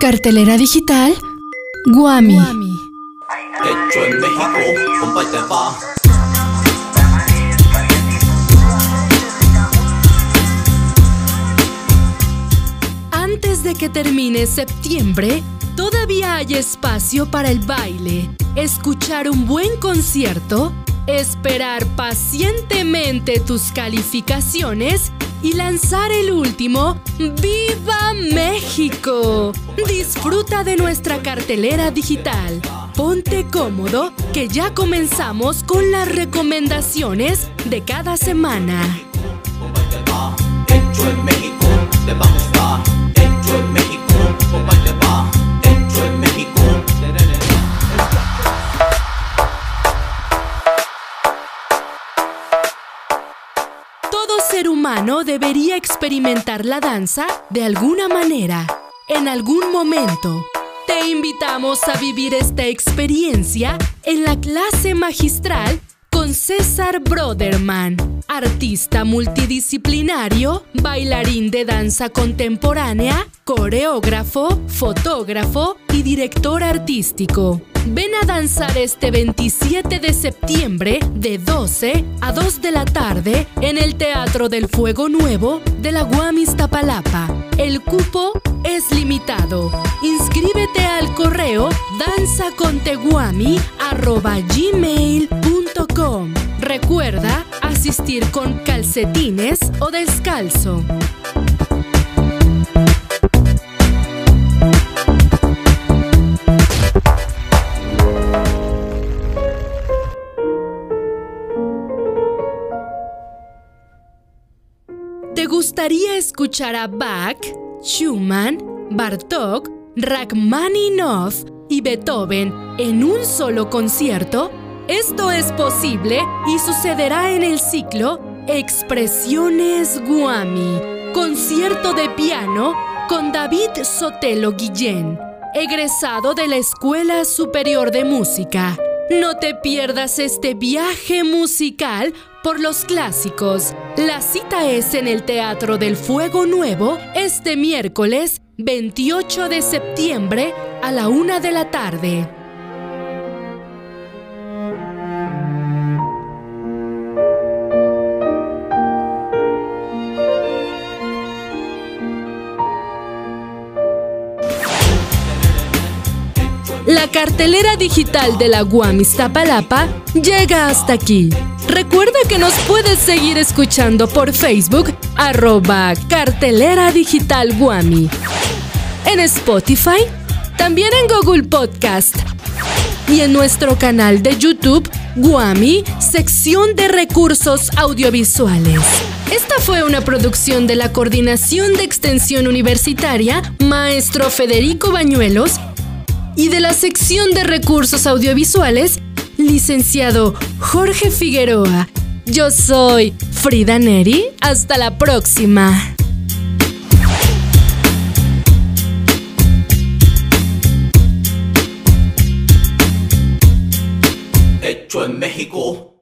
Cartelera digital Guami. Hecho en México, compa, y te va. Antes de que termine septiembre, todavía hay espacio para el baile, escuchar un buen concierto, esperar pacientemente tus calificaciones y lanzar el último ¡Viva México! Disfruta de nuestra cartelera digital. Ponte cómodo que ya comenzamos con las recomendaciones de cada semana. México, te va a México, Todo ser humano debería experimentar la danza de alguna manera, en algún momento. Te invitamos a vivir esta experiencia en la clase magistral con César Broderman, artista multidisciplinario, bailarín de danza contemporánea, coreógrafo, fotógrafo y director artístico. Ven a danzar este 27 de septiembre de 12 a 2 de la tarde en el Teatro del Fuego Nuevo de la Guamis Tapalapa. El cupo es limitado. Inscríbete al correo danzaconteguami.gmail.com Recuerda asistir con calcetines o descalzo. ¿Te gustaría escuchar a Bach, Schumann, Bartók, Rachmaninoff y Beethoven en un solo concierto? Esto es posible y sucederá en el ciclo Expresiones Guami, concierto de piano con David Sotelo Guillén, egresado de la Escuela Superior de Música. No te pierdas este viaje musical por los clásicos. La cita es en el Teatro del Fuego Nuevo este miércoles 28 de septiembre a la una de la tarde. La cartelera digital de la Guamis Tapalapa llega hasta aquí. Recuerda que nos puedes seguir escuchando por Facebook, arroba cartelera digital Guami. En Spotify, también en Google Podcast y en nuestro canal de YouTube, Guami, sección de recursos audiovisuales. Esta fue una producción de la Coordinación de Extensión Universitaria, maestro Federico Bañuelos, y de la sección de recursos audiovisuales, licenciado Jorge Figueroa. Yo soy Frida Neri. Hasta la próxima. Hecho en México.